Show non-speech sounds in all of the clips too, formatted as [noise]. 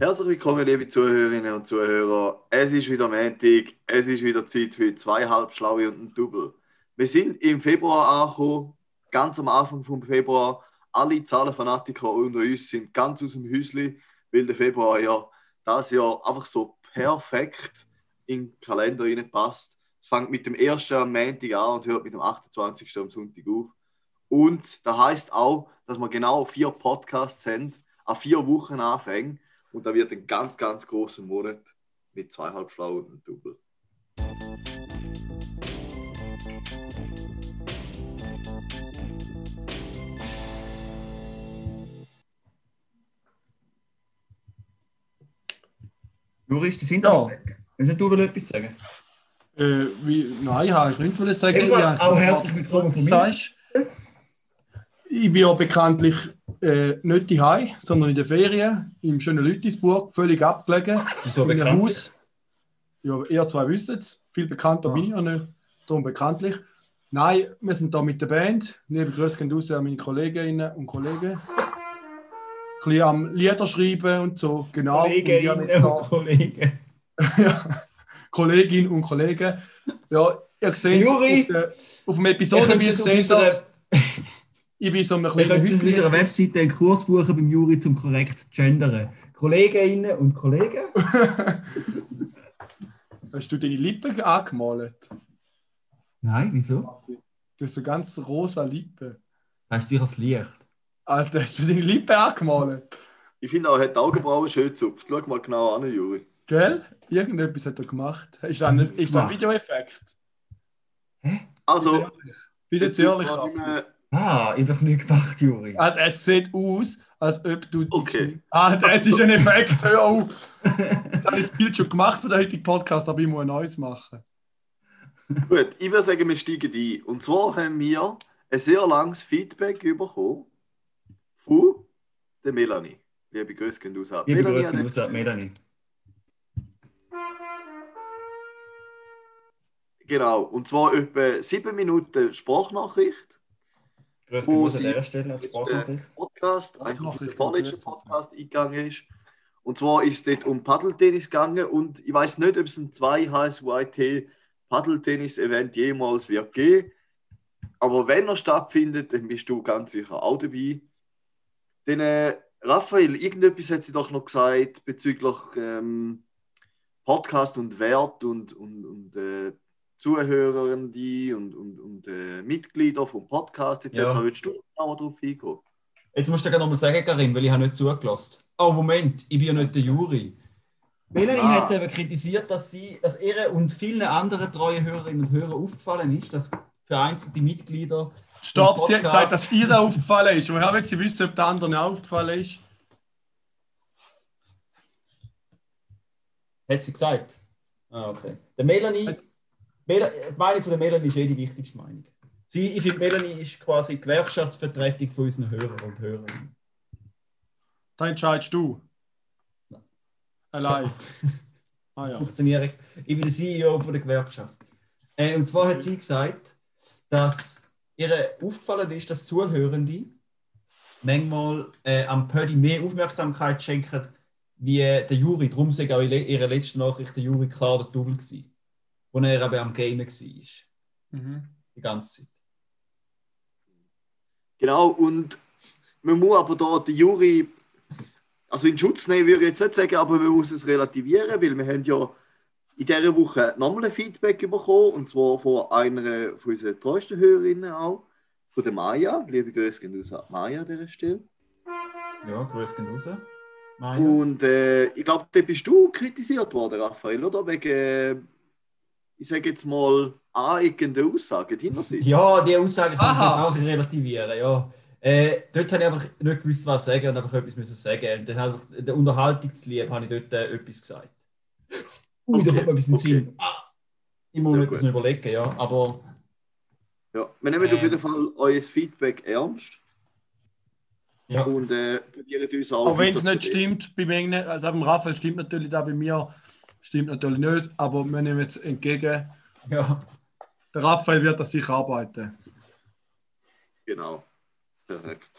Herzlich willkommen, liebe Zuhörerinnen und Zuhörer. Es ist wieder Montag, es ist wieder Zeit für zwei Halbschlaue und ein Double. Wir sind im Februar angekommen, ganz am Anfang vom Februar. Alle Zahlenfanatiker unter uns sind ganz aus dem Häusli, weil der Februar ja das Jahr einfach so perfekt in den Kalender passt. Es fängt mit dem ersten am Montag an und hört mit dem 28. am Sonntag auf. Und da heißt auch, dass wir genau vier Podcasts haben, an vier Wochen anfangen. Und da wird ein ganz, ganz großer Monat mit zweieinhalb Schlau und einem Double. Jurist, die sind da. Willst du etwas sagen? Äh, wie, nein, habe ich nicht sagen. Ja, auch herzlich willkommen von mir. Ich bin ja bekanntlich äh, nicht daheim, sondern in der Ferien im schönen Lütisburg, völlig abgelegen. Wieso in einem? Haus. Ja, ihr zwei wisst es. Viel bekannter Ja. bin ich ja nicht. Darum bekanntlich. Nein, wir sind da mit der Band. Liebe Grüße gehen raus an meine Kolleginnen und Kollegen. Ein bisschen am Lieder schreiben und so. Genau. Kolleginnen und Kollegen. ja, Kolleginnen und Kollegen. [laughs] Ja, ihr seht Juri, auf, der, auf dem auf seht ihr, unserer, [laughs] ich bin so ihr kleinen könnt es auf unserer Webseite einen Kurs buchen beim Juri zum korrekt gendern. Kolleginnen und Kollegen? [laughs] Hast du deine Lippen angemalt? Nein, wieso? Du hast so ganz rosa Lippen. Das ist sicher das Licht. Alter, hast du deine Lippen angemalt? Ich finde auch, er hat die Augenbrauen schön gezupft. Schau mal genau an, Juri. Gell? Irgendetwas hat er gemacht. Ist das, nicht, ist das ein? Videoeffekt? Also, Bist jetzt ehrlich? war nicht mehr- Ah, ich habe nicht gedacht, Juri. Ah, es sieht aus, als ob du. Okay. Ah, das ist ein Effekt. Hör auf. Jetzt habe ich das Bild schon gemacht für den heutigen Podcast, aber ich muss ein neues machen. Gut, ich würde sagen, wir steigen ein. Und zwar haben wir ein sehr langes Feedback bekommen von der Melanie. Liebe Grüße gehen raus. Liebe Melanie Grüße hat raus an Melanie. Genau, und zwar etwa sieben Minuten Sprachnachricht. Grüße Wo raus an sie- dieser Stelle als Sprachnachricht. Podcast, eigentlich und Grüße. Podcast eingegangen ist. Und zwar ist es dort um Paddeltennis gegangen und ich weiß nicht, ob es ein 2 HSYT Paddeltennis-Event jemals wird geben. Aber wenn er stattfindet, dann bist du ganz sicher auch dabei. Denn äh, Raphael, irgendetwas hat sie doch noch gesagt bezüglich ähm, Podcast und Wert und, und, und äh, Zuhörende und, und, und äh, Mitglieder vom Podcast etc. Ja. Willst du genauer darauf eingehen? Jetzt musst du gerne nochmal sagen, Karim, weil ich habe nicht zugelassen. Oh, Moment, ich bin ja nicht der Jury. Melanie Ah. hat eben kritisiert, dass sie, dass ihr und vielen anderen treuen Hörerinnen und Hörern aufgefallen ist, dass für einzelne Mitglieder Stopp, sie hat gesagt, dass ihr aufgefallen ist. Woher will sie wissen, ob der anderen aufgefallen ist? Hat sie gesagt? Ah, okay. Der Melanie, Mel die Meinung von der Melanie ist eh die wichtigste Meinung. Sie, ich finde, Melanie ist quasi die Gewerkschaftsvertretung von unseren Hörern und Hörern. Da entscheidest du. Allein. Ah ja. Funktionieren. Ich bin der CEO von der Gewerkschaft. Äh, und zwar hat sie gesagt, dass ihr aufgefallen ist, dass Zuhörende manchmal äh, am Pödi mehr Aufmerksamkeit schenken wie äh, der Juri. Darum sei auch in ihrer letzten Nachricht der Juri klar der Double gewesen, wo er eben am Gamen war. Mhm. Die ganze Zeit. Genau, und man muss aber da die Jury, also in Schutz nehmen würde ich jetzt nicht sagen, aber man muss es relativieren, weil wir haben ja in dieser Woche nochmal ein Feedback bekommen, und zwar von einer von unseren treuesten Hörerinnen auch, von der Maya. Liebe Grüße gehen raus an Maya an dieser Stelle. Ja, grüß gehen raus. Maja. Und äh, ich glaube, da bist du kritisiert worden, Raphael, oder? Wegen, äh, ich sage jetzt mal, aneckenden Aussagen deinerseits. Ja, die Aussage kann ich Aha. auch relativieren. Ja. Äh, dort habe ich einfach nicht gewusst, was sagen und einfach etwas müssen sagen. Und dann habe ich der Unterhaltung zu lieb, habe ich dort äh, etwas gesagt. [laughs] Ui, da kommt mir ein bisschen okay. Sinn. Ah, ich muss Ja, mir etwas gut. überlegen, ja. Aber Ja, wir nehmen auf Ähm. jeden Fall euer Feedback ernst ja, und äh, probieren uns auch. Auch wenn es nicht stimmt, bei mir, also beim Raphael stimmt natürlich da, bei mir stimmt natürlich nicht, aber wir nehmen jetzt entgegen. ja. Der Raphael wird das sicher arbeiten. Genau. Perfekt.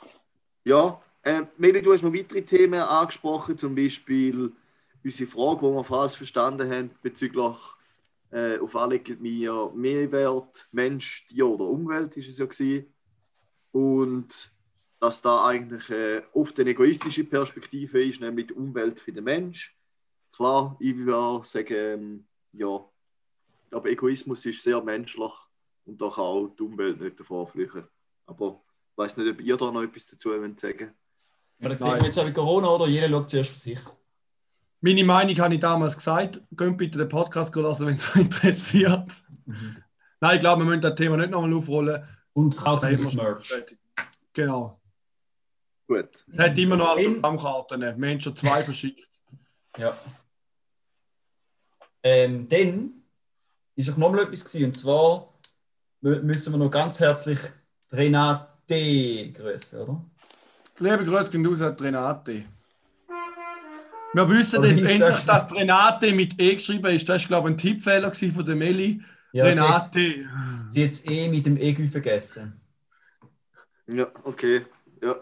Ja, Ähm, Meli, du hast noch weitere Themen angesprochen, zum Beispiel unsere Frage, die wir falsch verstanden haben bezüglich äh, auf alle wir Mehrwert, Mensch, Tier oder Umwelt ist es ja gewesen. Und dass da eigentlich äh, oft eine egoistische Perspektive ist, nämlich die Umwelt für den Mensch. Klar, ich würde sagen, ähm, ja, aber Egoismus ist sehr menschlich und da kann auch die Umwelt nicht davor flüchten. Aber ich weiß nicht, ob ihr da noch etwas dazu wollt sagen Ja, da sehen wir jetzt auch mit Corona, oder? Jeder schaut zuerst für sich. Meine Meinung habe ich damals gesagt. Geht bitte den Podcast lassen, wenn es [laughs] euch interessiert. Nein, ich glaube, wir müssen das Thema nicht nochmal aufrollen. Und kaufen schon Merch. Genau. Gut. Es hat immer noch Autogrammkarten. Wir haben schon zwei verschickt. Ja. Ähm, dann ist auch noch mal etwas gewesen, und zwar mü- müssen wir noch ganz herzlich Renate grüßen, oder? Liebe Grüße gehen raus an Renate. Wir wissen jetzt endlich, das? dass Renate mit E geschrieben ist. Das war, glaube ich, ein Tippfehler von der Meli. Ja, sie hat Renate. sie hat es eh mit dem Egü vergessen. Ja, okay. Ja.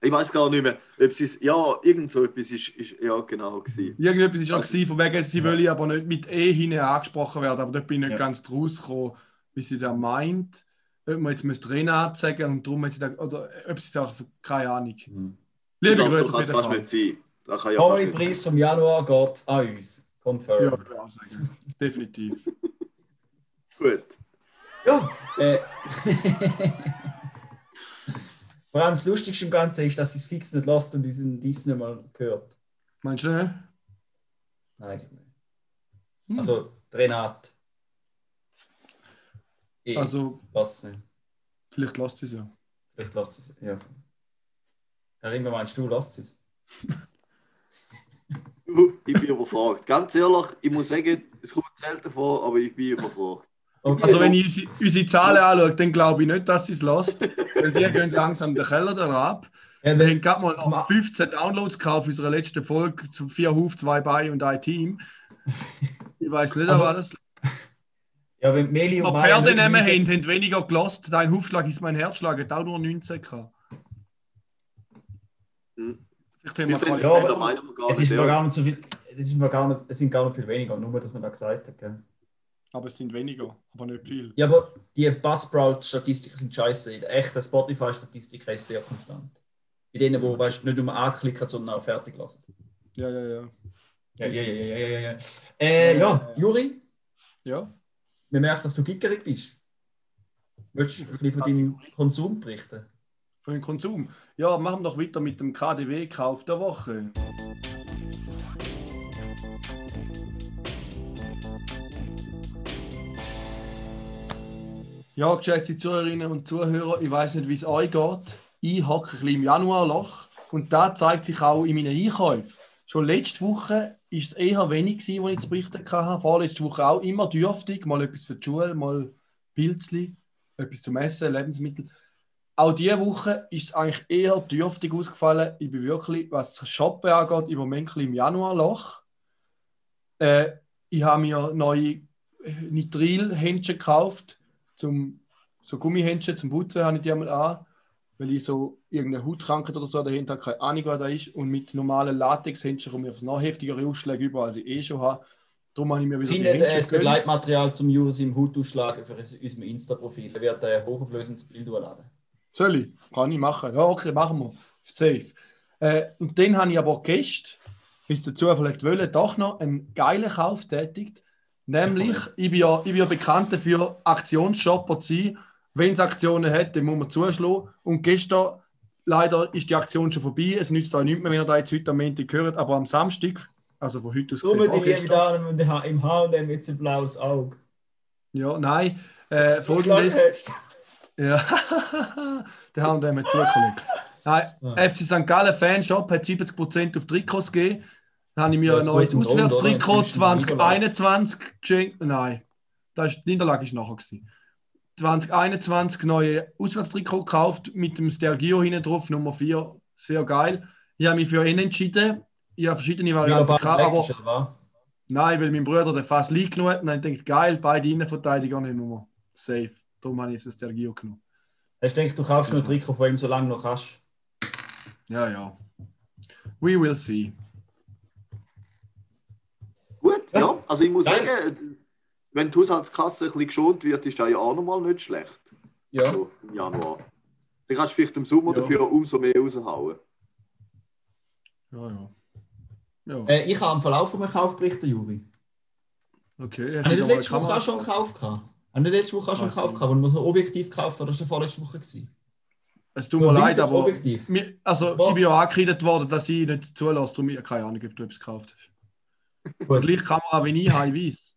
Ich weiß gar nicht mehr, ob sie es. Ja, irgend so etwas ist, ist ja genau gewesen. Irgendetwas ist noch gewesen, von wegen, sie will aber nicht mit E hinein angesprochen werden. Aber da bin ich nicht Ja. ganz draus gekommen, wie sie da meint. Ob man jetzt müsste Renate sagen und darum hat sie da, oder ob sie sagt, keine Ahnung. Liebe Das Grüße kann es fast nicht sein. Das kann ja fast nicht Preis vom Januar geht an uns. Ja, Confirm. würde ich auch sagen. Definitiv. sein. [laughs] Gut. Ja. äh, [laughs] Vor allem das Lustigste im Ganzen ist, dass sie es fix nicht lässt und unseren Dies nicht mal gehört. Meinst du nicht? Nein. Hm. Also, die Renate. Eh, Also, lass vielleicht lässt sie es ja. Vielleicht lass es. Ja. Karim, meinst du, lass es? Du, Ich bin überfragt. Ganz ehrlich, ich muss sagen, es kommt selten vor, aber ich bin überfragt. Okay. Also, wenn ich unsere, unsere Zahlen anschaue, dann glaube ich nicht, dass sie es lässt. Weil die gehen langsam den Keller da ab. ja, Wir haben gerade mal noch 15 Downloads gekauft für unsere letzte Folge zu vier Huf, zwei Beine und ein Team. Ich weiß nicht, Also, aber alles. Ja, wenn Meli und Aber Maya Pferde nehmen haben, haben weniger gelost. Dein Hufschlag ist mein Herzschlag, hat auch nur 19 gehabt. Hm. Vielleicht haben wir Ja, aber- wir Es ist gar nicht so viel. Es, ist noch gar nicht, es sind gar nicht viel weniger, nur dass man da gesagt hat. Gell? Aber es sind weniger, aber nicht viel. Ja, aber die Buzzsprout-Statistiken sind scheiße. Die echte Spotify-Statistik ist sehr konstant. Bei denen, wo weißt, nicht nur anklicken, sondern auch fertig lassen. Ja, ja, ja. Ja, ja, ja, ja, ja, ja. Äh, ja, Juri, Ja, wir merken, dass du gickerig bist. Willst du ein bisschen von deinem Konsum berichten? für den Konsum. Ja, machen wir doch weiter mit dem KDW-Kauf der Woche. Ja, geschätzte Zuhörerinnen und Zuhörer, ich weiß nicht, wie es euch geht. Ich hocke ein bisschen im Januarloch und da zeigt sich auch in meinen Einkäufen. Schon letzte Woche war es eher wenig, gewesen, ich zu berichten hatte. Vorletzte Woche auch immer dürftig. Mal etwas für die Schule, mal Pilzli, etwas zum Essen, Lebensmittel. Auch diese Woche ist es eigentlich eher dürftig ausgefallen. Ich bin wirklich, was das Shoppen angeht, im Moment im Januarloch. Äh, ich habe mir neue Nitril-Händchen gekauft, zum, so Gummihändchen zum Putzen habe ich die einmal an, weil ich so irgendeine Hautkrankheit oder so dahinter habe, keine Ahnung, was da ist. Und mit normalen Latex-Händchen komme ich auf noch heftigere Ausschläge über, als ich eh schon habe. Darum habe ich mir wieder Findet äh, das gegönnt. Begleitmaterial zum Juri im Hut ausschlagen für unser Insta-Profil. Er wird ein hochauflösendes Bild hochladen. Soll ich? Kann ich machen. Ja, okay, machen wir. Safe. Äh, und dann habe ich aber gestern, es dazu vielleicht wollen, doch noch einen geilen Kauf tätigt. Nämlich, ich bin ja, ich bin ja bekannt dafür, Aktionsshopper zu sein. Wenn es Aktionen hat, dann muss man zuschlagen. Und gestern, leider, ist die Aktion schon vorbei. Es nützt auch nichts mehr, wenn ihr da jetzt heute am Montag hört. Aber am Samstag, also von heute aus Nur gesehen, die liebe vorgestern- Damen im H&M jetzt ein blaues Auge. Ja, nein. Äh, folgendes. Ja, [laughs] der haben wir zugelegt. Nein, Ah. FC St. Gallen Fanshop hat 70% auf Trikots gegeben. Dann habe ich mir Ja, ein neues Auswärtstrikot oder? Das ist eine 2021 geschenkt. Nein, das ist, die Niederlage ist nachher. Gewesen. 2021 neue Auswärtstrikot gekauft mit dem Stergio hinten drauf, Nummer 4. Sehr geil. Ich habe mich für ihn entschieden. Ich habe verschiedene Varianten gehabt, aber nein, weil mein Bruder den fast liegt genug hat. Und dann denkt geil, beide Innenverteidiger nehmen wir. Safe. Darum habe ich das Stergio genommen. Hast du gedacht, du kaufst ein Trikot von ihm, solange du noch kannst? Ja, ja. We will see. Gut, Ja. ja. Also ich muss Geil. sagen, wenn die Haushaltskasse ein bisschen geschont wird, ist das ja auch nochmal nicht schlecht. Ja. So, im Januar. Dann kannst du vielleicht im Sommer Ja. dafür umso mehr raushauen. Ja, ja. Ja, Äh, ich habe am Verlauf von einem Kauf berichtet, Juri. okay. Nicht mal letzte Woche auch schon gekauft? gehabt? Habe ich nicht letzte Woche auch schon gekauft, gehabt, wo man so objektiv gekauft oder ist das vorletzte Woche gewesen? Es tut mir leid, aber. Objektiv. mir- Also, ich bin ja angekreidet worden, dass ich nicht zulasse. Darum ich keine Ahnung, ob du etwas gekauft hast. Gut. Die gleiche Kamera wie ich habe, ich weiß.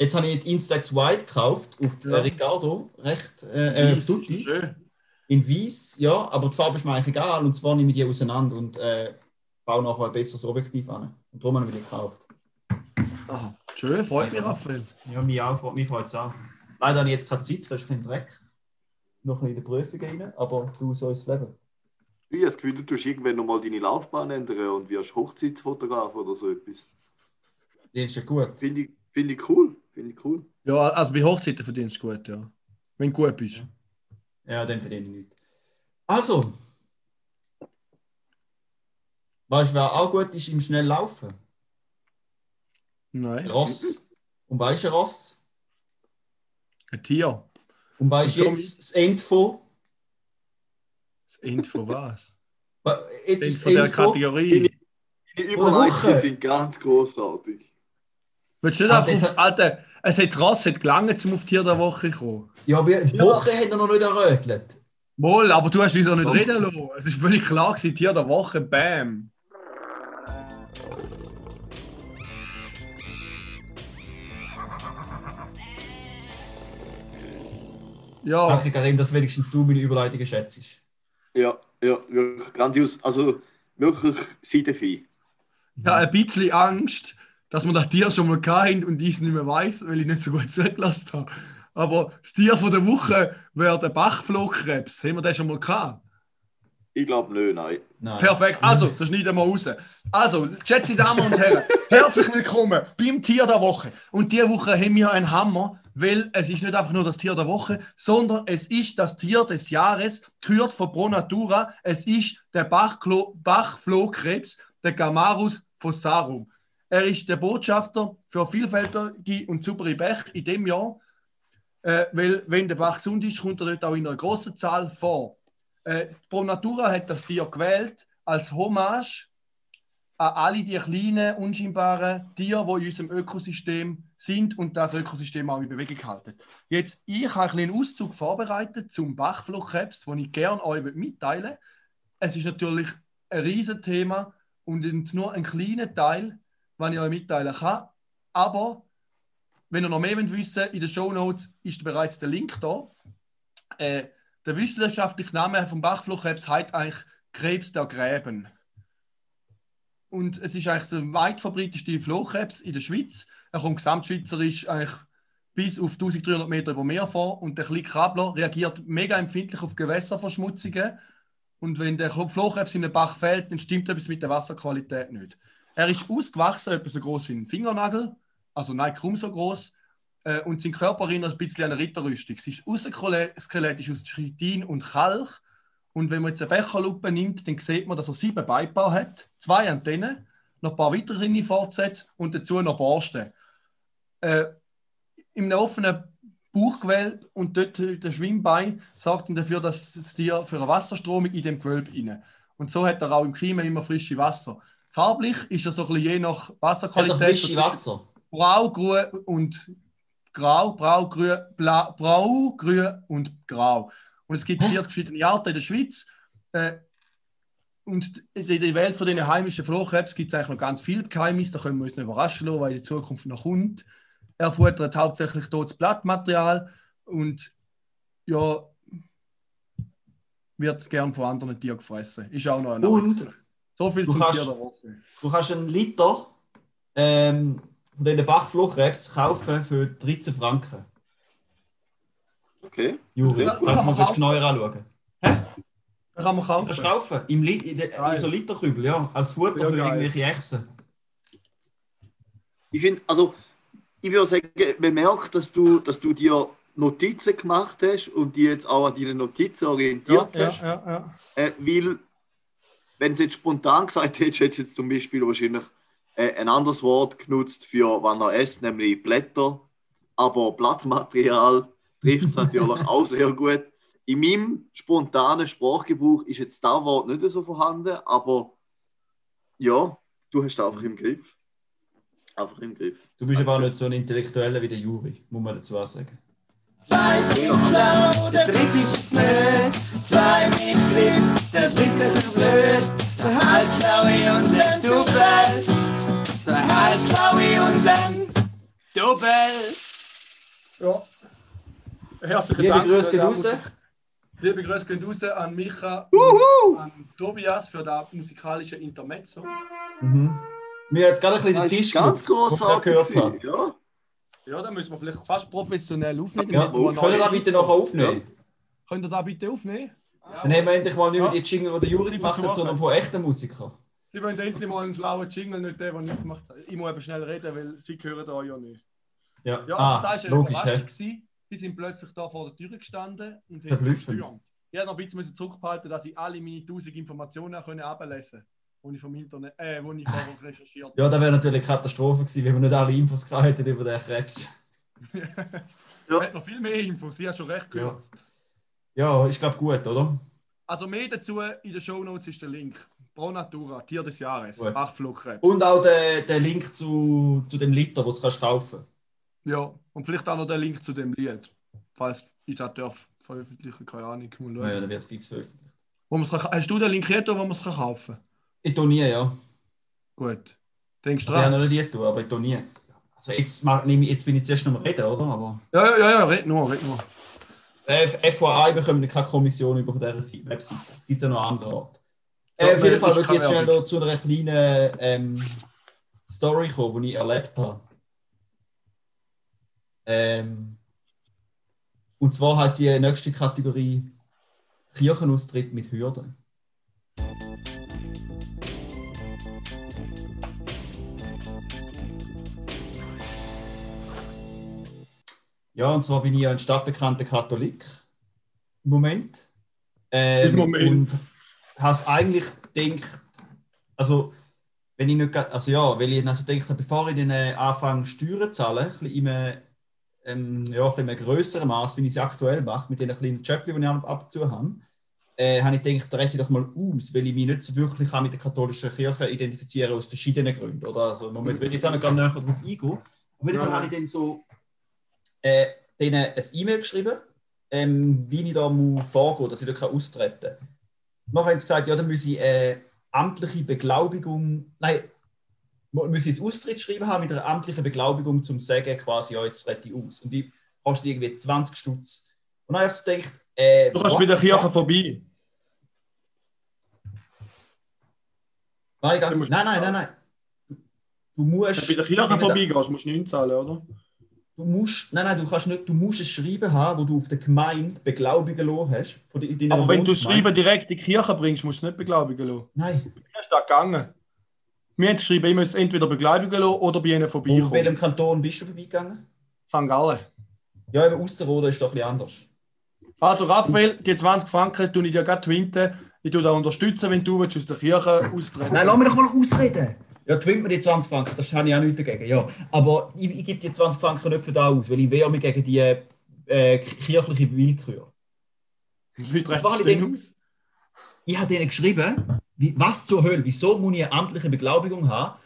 Jetzt habe ich die Instax White gekauft auf Ja. äh, Ricardo, recht äh, äh, Weiss, Tutti. Schön. in Weiß, ja, aber die Farbe ist mir eigentlich egal und zwar nehme ich die auseinander und äh, baue nachher ein besseres Objektiv an. Und darum habe ich die gekauft. Aha. Schön, freut mich, Raphael. Ja, mich auch, mich freut es auch. Leider habe ich jetzt keine Zeit, da ist kein Dreck. Noch in die Prüfung rein, aber du so ist das Leben. Ich habe das Gefühl, du tust irgendwann nochmal deine Laufbahn ändern und wirst Hochzeitsfotograf oder so etwas. Die ist ja gut. Finde ich, find ich cool. Finde ich cool. Ja, also bei Hochzeiten verdienst du gut, ja. Wenn du gut bist. Ja, dann verdiene ich nichts. Also. Weißt du, wer auch gut ist im schnell Laufen? Nein. Ross. Und weißt du Ross? Ein Tier. Und weißt du jetzt das Ende von? Das Ende von was? Jetzt Das ist Ende das von der. Kategorie. Die Woche. Überleitungen sind ganz großartig. Willst du nicht Ah, einfach Alter, es hat Ross hat gelangt, zum auf Tier der Woche zu kommen. Ja, aber die Woche hat er noch nicht errötelt. Wohl, aber du hast uns auch nicht Doch. reden lassen. Es ist völlig klar gewesen, Tier der Woche, bam. Ja, Danke, Karim, dass wenigstens du meine Überleitungen schätzt. Ja, ja, wirklich grandios. Also wirklich Seitenvieh. ich habe ein bisschen Angst, dass man das Tier schon mal kennt und ich es nicht mehr weiß, weil ich nicht so gut zugelassen habe. Aber das Tier von der Woche wäre der Bachflohkrebs. Haben wir den schon mal gehabt? Ich glaube nicht, nein. Nein. Perfekt, also, das schneiden wir raus. Also, geschätzte Damen und Herren, [laughs] herzlich willkommen beim Tier der Woche. Und diese Woche haben wir einen Hammer, weil es ist nicht einfach nur das Tier der Woche, sondern es ist das Tier des Jahres, gehört von Pro Natura. Es ist der Bachflohkrebs, der Gamarus fossarum. Er ist der Botschafter für vielfältige und saubere Bäche in dem Jahr, äh, weil wenn der Bach gesund ist, kommt er dort auch in einer großen Zahl vor. Äh, Pro Natura hat das Tier gewählt als Hommage an alle die kleinen, unscheinbaren Tiere, die in unserem Ökosystem sind und das Ökosystem auch in Bewegung halten. Jetzt, ich habe einen Auszug vorbereitet zum Bachflohkrebs, den ich gerne euch mitteilen will. Es ist natürlich ein riesen Thema und nur ein kleiner Teil, den ich euch mitteilen kann. Aber wenn ihr noch mehr wissen wollt, in den Show Notes ist bereits der Link da. Äh, der wissenschaftliche Name vom Bachflohkrebs heißt eigentlich Krebs der Gräben. Und es ist eigentlich der weit verbreiteste Flohkrebs in der Schweiz. Er kommt gesamtschweizerisch eigentlich bis auf 1300 Meter über Meer vor und der kleine Krabbler reagiert mega empfindlich auf Gewässerverschmutzungen. Und wenn der Flohkrebs in den Bach fällt, dann stimmt etwas mit der Wasserqualität nicht. Er ist ausgewachsen, etwa so groß wie ein Fingernagel, also nein, kaum so groß. Äh, und sein Körper erinnert ein bisschen an eine Ritterrüstung. Es ist außenskeletisch aus Chitin und Kalk. Und wenn man jetzt eine Becherlupe nimmt, dann sieht man, dass er sieben Beibau hat, zwei Antennen, noch ein paar weitere Fortsätze und dazu noch Borsten. Äh, Im offenen Bauchgewölbe und dort der Schwimmbein sorgt dann dafür, dass das Tier für eine Wasserstromung in dem Gewölbe rein. Und so hat er auch im Klima immer frische Wasser. Farblich ist er so ein bisschen je nach er Wasserqualität. zwischen Wasser? Brau, grün und grau, brau, grün, blau, brau, grün und grau. Und es gibt 40 verschiedene Arten in der Schweiz. Äh, und in der Welt von den heimischen Flohkrebs gibt es eigentlich noch ganz viele Geheimnisse. Da können wir uns nicht überraschen lassen, weil in der Zukunft noch kommt. Er futtert hauptsächlich totes Blattmaterial und ja, wird gern von anderen Tieren gefressen. Ist auch noch ein Und. So viel du zum kannst- der Woche. du kannst einen Liter ähm, von diesen Bachflohkrebs kaufen für 13 Franken. Okay. Juri, Ja, kannst du ja, mal auch. genauer anschauen. Da kann man Kannst du kaufen. kaufen? Im Li in, de, in so Literkübel, ja. Als Futter Ja, für geil. irgendwelche Echsen. Ich finde, also, ich würde sagen, man merkt, dass du, dass du dir Notizen gemacht hast und die jetzt auch an deinen Notizen Ja, orientiert ja, hast. ja, ja. Äh, weil wenn du jetzt spontan [laughs] gesagt hättest, hättest du jetzt zum Beispiel wahrscheinlich äh, ein anderes Wort genutzt für wann er esst, nämlich Blätter. Aber Blattmaterial [laughs] trifft es natürlich auch sehr gut. In meinem spontanen Sprachgebrauch ist jetzt das Wort nicht so vorhanden, aber ja, du hast es einfach im Griff. Einfach im Griff. Du bist aber auch nicht so ein Intellektueller wie der Juri, muss man dazu auch sagen. Zwei sind schlau, der dritte ist. Zwei mit Griff, der dritte ist blöd. Der halbschlaue und der Double. Der halbschlaue und der Double. Ja. Herzlichen Liebe Dank. Grüße raus. Liebe Grüße gehen raus an Micha und an Tobias für das musikalische Intermezzo. Mhm. Mir hat jetzt gerade ein bisschen Das den Tisch ganz großartig. gehört Ja. Ja, da müssen wir vielleicht fast professionell aufnehmen. Ja, wir können wir noch- das bitte nachher aufnehmen? Könnt ihr da bitte aufnehmen? Dann haben wir endlich mal nicht mehr Ja. die Jingle, die der Juri gemacht hat, sondern von echten Musikern. Sie wollen endlich mal einen schlauen Jingle, nicht den, den ich gemacht habe. Ich muss eben schnell reden, weil sie hören da ja nicht. Ja, Ja, ah, das war eine logisch. Überraschung. Die sind plötzlich da vor der Tür gestanden und haben Verblüffend. gestürmt. Ich habe noch ein bisschen zurückgehalten, dass ich alle meine 1000 Informationen können ablesen konnte, die ich vom Internet, äh, die ich vorher recherchiert habe. Ja, das wäre natürlich eine Katastrophe gewesen, wenn wir nicht alle Infos gehabt hätten über den Krebs. [laughs] Ich hätte noch viel mehr Infos, sie hat schon recht gehört. Ja, ich glaube gut, oder? Also mehr dazu in den Shownotes ist der Link. Pro Natura, Tier des Jahres, Gut. acht Flugkrebs. Und auch der, der Link zu, zu dem Liter, den du kannst kaufen Ja, und vielleicht auch noch der Link zu dem Lied. Falls ich das darf veröffentlichen, keine Ahnung. Mal schauen. Ja, ja, dann wird es fix veröffentlicht. Wo man's kann, hast du den Link hier, wo man es kaufen kann? Ich tue nie, ja. Gut. Denkst du Also, ich habe noch nicht aber ich tue nie. Also jetzt, mach- jetzt bin ich zuerst noch am Reden, oder? Aber Ja, ja, ja, ja, red nur, red nur. Äh, FYI bekommen keine Kommission über von dieser Webseite. Es gibt ja noch andere Orte. Äh, auf jeden nein, Fall würde ich jetzt schnell noch zu einer kleinen ähm, Story kommen, die ich erlebt habe. Ähm, und zwar heißt die nächste Kategorie Kirchenaustritt mit Hürden. Ja, und zwar bin ich ja ein stadtbekannter Katholik im Moment. Ähm, Im Moment. Und habe eigentlich gedacht, also wenn ich nicht, also ja, weil ich also habe, bevor ich dann äh, anfange Steuern zu zahlen, ein bisschen in einem, ähm, ja, in einem grösseren Maß, wie ich es aktuell mache, mit den kleinen Jobs, die ich ab und zu habe, äh, habe ich gedacht, da rede ich doch mal aus, weil ich mich nicht so wirklich kann mit der katholischen Kirche identifizieren aus verschiedenen Gründen. Oder? Also, Moment will ich jetzt auch noch gar näher darauf eingehen. Auf jeden Fall habe ich dann so äh, denen ein E-Mail geschrieben, ähm, wie ich da muss vorgehen dass ich da austreten kann. Nachher haben sie gesagt, ja, dann muss ich äh, amtliche Beglaubigung, nein, muss ich ein Austrittsschreiben haben mit einer amtlichen Beglaubigung, um zu sagen, quasi, ja, jetzt trete ich aus. Und die kostet irgendwie 20 Stutz. Und dann habe ich so gedacht, äh, Du kannst bei der Kirche vorbei. Nein, nein, nein, nein, nein. Du musst. Wenn du bei der Kirche vorbeigehst, musst du nichts zahlen, oder? Du musst, nein, nein, du kannst nicht, du musst ein Schreiben haben, wo du auf der Gemeinde beglaubigen lassen hast. Von de- deiner Aber wenn du. Schreiben direkt in die Kirche bringst, musst du es nicht beglaubigen lassen. Nein, Wie ist das gegangen? Wir haben geschrieben, ich muss entweder beglaubigen lassen oder bei ihnen vorbeikommen. welchem Kanton bist du vorbeigegangen? St. Gallen. Ja, eben Ausserrhoden ist doch ein bisschen anders. Also Raphael, die 20 Franken tue ich dir gerade twinten. Ich tue da unterstützen, wenn du willst, aus der Kirche austreten Nein, lass mich doch mal ausreden. Ja, twinnt mir die 20 Franken, das habe ich auch nichts dagegen. Ja. Aber ich, ich gebe die 20 Franken nicht für da aus, weil ich wehre mich gegen die äh, kirchliche Willkür. Wie Das du halt denn aus? Ich habe denen geschrieben, wie, was zur Hölle, wieso muss ich eine amtliche Beglaubigung haben,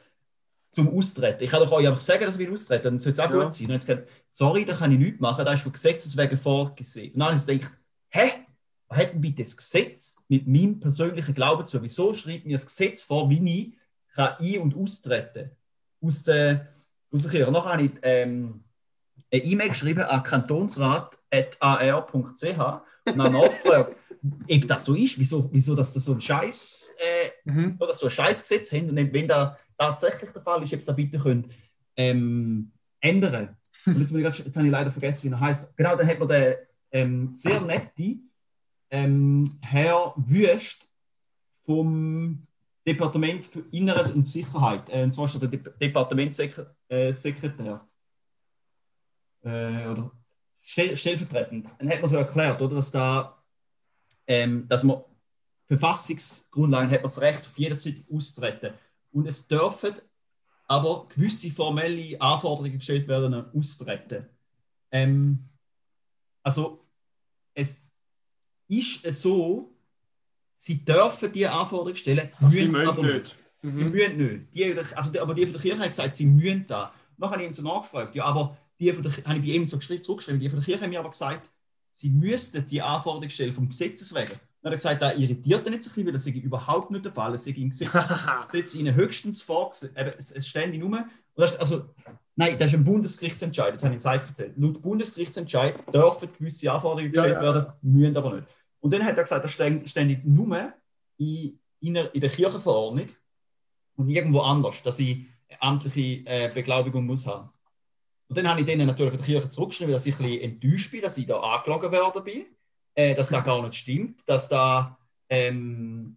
zum Austreten? Ich kann doch euch einfach sagen, dass will austreten, dann soll es auch Ja. gut sein. Und sie gesagt, sorry, da kann ich nichts machen, das ist von Gesetzes wegen vorgesehen. Und dann habe ich gedacht, hä? Was hat denn bitte das Gesetz mit meinem persönlichen Glauben zu tun? Wieso schreibt mir das Gesetz vor, wie ich kann ein- und austreten aus der, aus der Kirche? Nachher habe ich ähm, eine E-Mail geschrieben an kantonsrat.ar.ch und habe nachgefragt, [laughs] ob das so ist, wieso, wieso dass das so ein Scheiß, äh, Mhm. so, dass so ein Scheißgesetz haben und wenn da tatsächlich der Fall ist, ob sie das bitte können, ähm, ändern. Und jetzt, grad- jetzt habe ich leider vergessen, wie er heißt. Genau, dann hat man den ähm, sehr nette ähm, Herr Wüst vom Departement für Inneres und Sicherheit. Äh, und zwar er der De Departementssekretär. Äh, äh, oder stell stellvertretend. Dann hat man so erklärt, oder, dass da ähm, dass man Verfassungsgrundlagen hat man das Recht, auf jederzeit auszutreten. Und es dürfen aber gewisse formelle Anforderungen gestellt werden, um auszutreten. Ähm, also, es ist so, sie dürfen diese Anforderungen stellen, Sie müssen mögen aber nicht. Sie Mhm. müssen nicht. Die, also, die- aber die von der Kirche haben gesagt, sie müssen da. Dann habe ich ihn so nachgefragt, ja, aber die von der, habe ich bei ihm so geschrieben, zurückgeschrieben, die von der Kirche haben mir aber gesagt, sie müssten die Anforderungen stellen vom Gesetzes wegen. Dann hat er gesagt, da irritiert ihn jetzt ein bisschen, weil das sei überhaupt nicht der Fall. Es sei im Gesetz, [laughs] Gesetz ihnen höchstens vorgesehen, es, stände nur. Das, also, nein, das ist ein Bundesgerichtsentscheid, das habe ich Seif erzählt. Laut Bundesgerichtsentscheid dürfen gewisse Anforderungen Ja, gestellt ja. werden, müssen aber nicht. Und dann hat er gesagt, stände stände nur in, in, der, in der Kirchenverordnung und irgendwo anders, dass ich eine amtliche äh, Beglaubigung muss haben. Und dann habe ich denen natürlich von der Kirche zurückgeschrieben, dass ich ein bisschen enttäuscht bin, dass ich da angelogen worden bin, äh, dass das gar nicht stimmt, dass da ähm,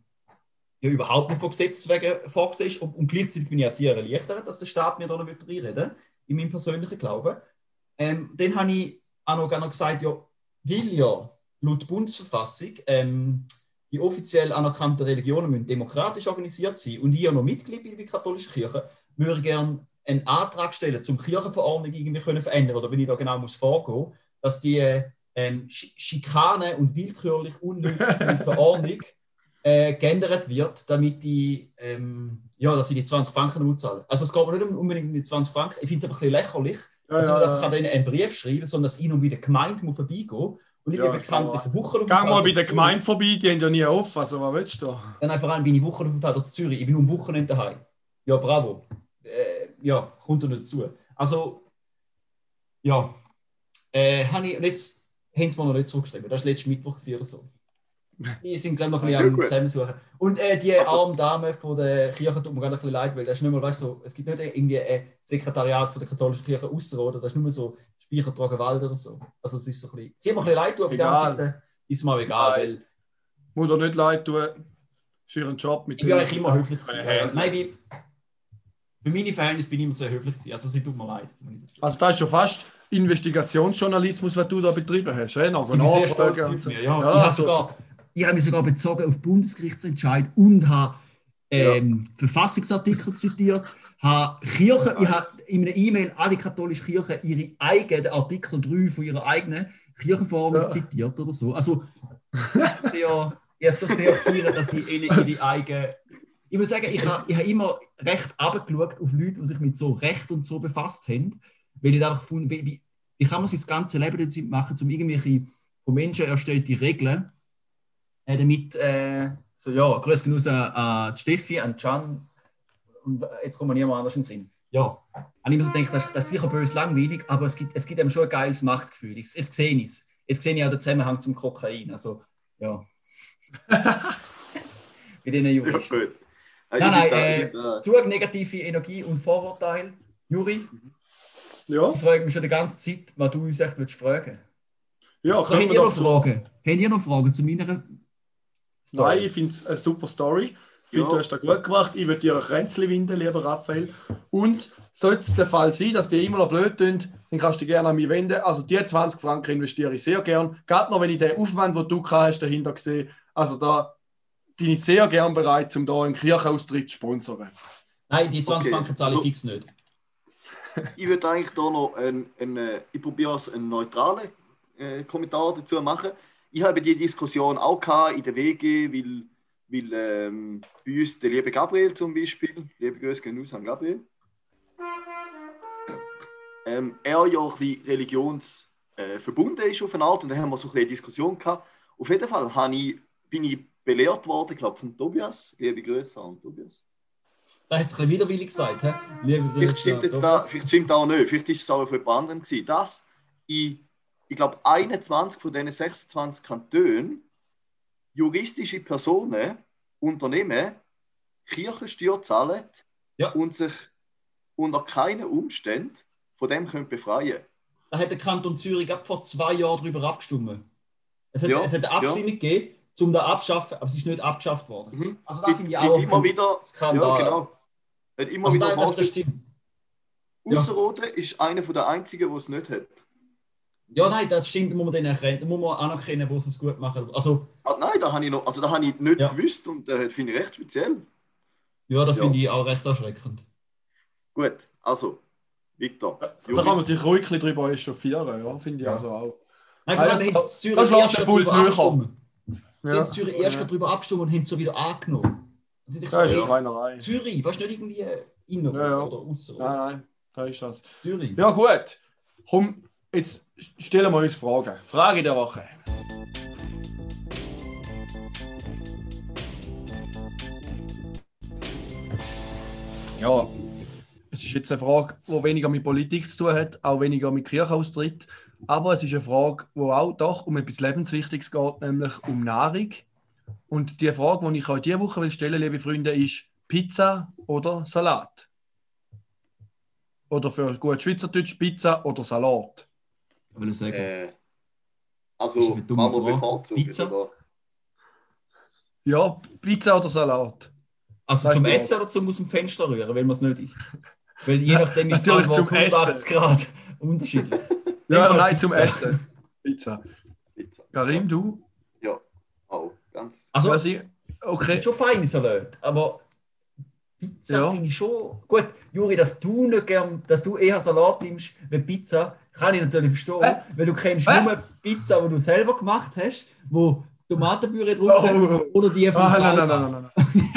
ja überhaupt nicht von Gesetz wegen vorgesehen ist. Und, und gleichzeitig bin ich auch sehr erleichtert, dass der Staat mir da noch reinreden will, in meinem persönlichen Glauben. Ähm, dann habe ich auch noch, auch noch gesagt, ja, weil ja laut Bundesverfassung ähm, die offiziell anerkannten Religionen müssen demokratisch organisiert sein und ich ja noch Mitglied bin bei der katholischen Kirche, würde gerne einen Antrag stellen, zum Kirchenverordnung irgendwie können verändern oder wenn ich da genau muss vorgehen, dass die ähm, Sch- Schikane und willkürlich unnötige [laughs] Verordnung äh, geändert wird, damit die, ähm, ja, dass ich die 20 Franken muss zahlen. Also es geht mir nicht unbedingt um die 20 Franken, ich finde es aber ein bisschen lächerlich, Ja, dass ja, man einfach ja. an denen einen Brief schreiben sondern dass ich noch bei der Gemeinde muss vorbeigehen und ich Ja, bin bekanntlich eine Woche Gang mal bei der Gemeinde vorbei, die haben ja nie auf. Also, was willst du da? Dann vor allem bin ich Wochenaufenthalt in Zürich. Ich bin nur am Wochenende daheim. Ja, bravo. Äh, ja, kommt da nicht zu. Also, ja. Äh, ich, und jetzt haben sie mir noch nicht zurückgeschrieben. Das war letzten Mittwoch oder so. Die sind, glaube ich, noch ein bisschen am. Zusammensuchen. Und äh, die arme Dame von der Kirche tut mir gerade ein bisschen leid, weil das ist nicht mal, weißt du, so, es gibt nicht irgendwie ein Sekretariat von der katholischen Kirche außer oder das ist nur so Speichertragenwald oder so. Also es ist so ein bisschen, sie mir ein bisschen leid tun, auf der Seite ist mir egal, weil Muss dir nicht leid tun. Ist ihren Job mit Ich bin eigentlich immer höflich. Gewesen. Ja, ja. Nein, ich, für meine Verhältnisse bin ich immer sehr höflich. Gewesen. Also, sie tut mir leid. Also, das ist schon fast Investigationsjournalismus, was du da betrieben hast. Ja, noch Ich bin sehr stolz auf mich. Ja, Ja, ich, habe also- sogar, ich habe mich sogar bezogen auf Bundesgerichtsentscheid und habe ähm, Verfassungsartikel zitiert. Habe Kirche, ich habe in einer E-Mail an die katholische Kirche ihre eigenen Artikel 3 von ihrer eigenen Kirchenverordnung Ja. zitiert oder so. Also sehr, ich habe so sehr gefeiert, dass ich ihnen ihre eigene. Ich muss sagen, ich habe, ich habe immer recht abgeschaut auf Leute, die sich mit so Recht und so befasst haben, weil ich einfach gefunden wie, wie, kann man sein ganzes Leben dazu machen, um irgendwelche von Menschen erstellte Regeln, äh, damit, äh, so ja, grüß genug an, an Steffi, an Can und jetzt kommt mir niemand anders in den Sinn. Ja, habe ich immer so gedacht, das, das ist sicher böse langweilig, aber es gibt, es gibt eben schon ein geiles Machtgefühl. Ich, jetzt sehe ich es. Jetzt sehe ich auch den Zusammenhang zum Kokain. Also, ja. [laughs] Bei diesen Ja, Juristen. gut. Nein, nein, äh, Zug, negative Energie und Vorurteil. Juri, Ja, ich frage mich schon die ganze Zeit, was du uns echt willst fragen ja Oder können habt wir ihr noch. Fragen? Habt ihr noch Fragen zu meiner Nein, ich finde es eine super Story. Ich finde, Ja. du hast das gut gemacht. Ich würde dir ein Kränzchen winden, lieber Raphael. Und sollte es der Fall sein, dass die immer noch blöd tun, dann kannst du dich gerne an mich wenden. Also die 20 Franken investiere ich sehr gern. Gerade noch, wenn ich den Aufwand, den du gehabt hast, dahinter sehe. Also da bin ich sehr gern bereit, um da einen Kirchenaustritt zu sponsern. Nein, die 20 Okay, Franken zahle ich so- fix nicht. Ich würde eigentlich da noch einen, einen, äh, ich probiere es, einen neutralen äh, Kommentar dazu machen. Ich habe die Diskussion auch gehabt in der WG, weil, weil ähm, bei uns der liebe Gabriel zum Beispiel, liebe Grüße gehen aus an Gabriel, ähm, er ja ein bisschen religionsverbunden äh, ist auf eine Art und dann haben wir so ein bisschen eine Diskussion gehabt. Auf jeden Fall habe ich, bin ich belehrt worden, ich glaube von Tobias, liebe Grüße an Tobias. Da hast du ein bisschen widerwillig gesagt. He? Liebe Vielleicht Grüße stimmt an jetzt da, vielleicht stimmt auch nicht, vielleicht ist es auch von jemand anderem gewesen, dass in, ich glaube, 21 von diesen 26 Kantonen juristische Personen, Unternehmen, Kirchensteuer zahlen Ja. und sich unter keinen Umständen von dem können befreien Da hat der Kanton Zürich gerade vor zwei Jahren darüber abgestimmt. Es hat, Ja, es hat eine Abstimmung gegeben, um das abzuschaffen, aber es ist nicht abgeschafft worden. Mhm. Also das finde ich auch immer wieder, Skandal. ja, genau. Hat immer Also wieder das, das, stimmt. ja. Ausserrhoden ist einer der einzigen, der es nicht hat. Ja, nein, das stimmt, da muss man den erkennen, da muss man anerkennen, wo sie es gut machen. Also, Ah, nein, da habe ich noch, also da habe ich nicht Ja. gewusst und äh, finde ich recht speziell. ja, das Ja. finde ich auch recht erschreckend. Gut, also, Victor. Da kann man sich ruhig drüber echauffieren, ja, finde ich Ja. also auch. Einfach, Ja, das- jetzt das Zürich erst höher. abgestimmt. Sie Ja. haben Zürich erst ja. darüber abgestimmt und haben es so wieder angenommen. Und ich Das so, ist ey, Schweinerei. Zürich, weißt du nicht irgendwie inner Ja, ja. oder außer? Nein, nein, da ist das. Zürich. Ja, gut. Komm, jetzt stellen wir uns Fragen. Frage der Woche. Ja, es ist jetzt eine Frage, die weniger mit Politik zu tun hat, auch weniger mit Kirchenaustritt. Aber es ist eine Frage, wo auch doch um etwas Lebenswichtiges geht, nämlich um Nahrung. Und die Frage, die ich euch diese Woche will stellen liebe Freunde, ist Pizza oder Salat? Oder für gut Schweizerdeutsch Pizza oder Salat? Ich will sagen, Äh, also, was wir Frage. bevorzugen. Pizza? oder? Ja, Pizza oder Salat? also weißt zum Essen oder zum aus dem Fenster rühren, wenn man es nicht isst? Weil je [laughs] nachdem ist die Natürlich Antwort zum 180 Grad [laughs] unterschiedlich. Ja, nein, zum Pizza. Essen. Pizza. Pizza. Karim, du? Ja, auch, ganz. Also, Also, Es okay. sind schon feine Salat, aber Pizza Ja. finde ich schon. Gut, Juri, dass du nicht gern, dass du eher Salat nimmst wie Pizza, kann ich natürlich verstehen, Äh? weil du kennst Äh? nur Pizza, die du selber gemacht hast, wo Tomatenpüree drauf hat, Oh. oder die von Ah, nein, nein, nein, nein, nein.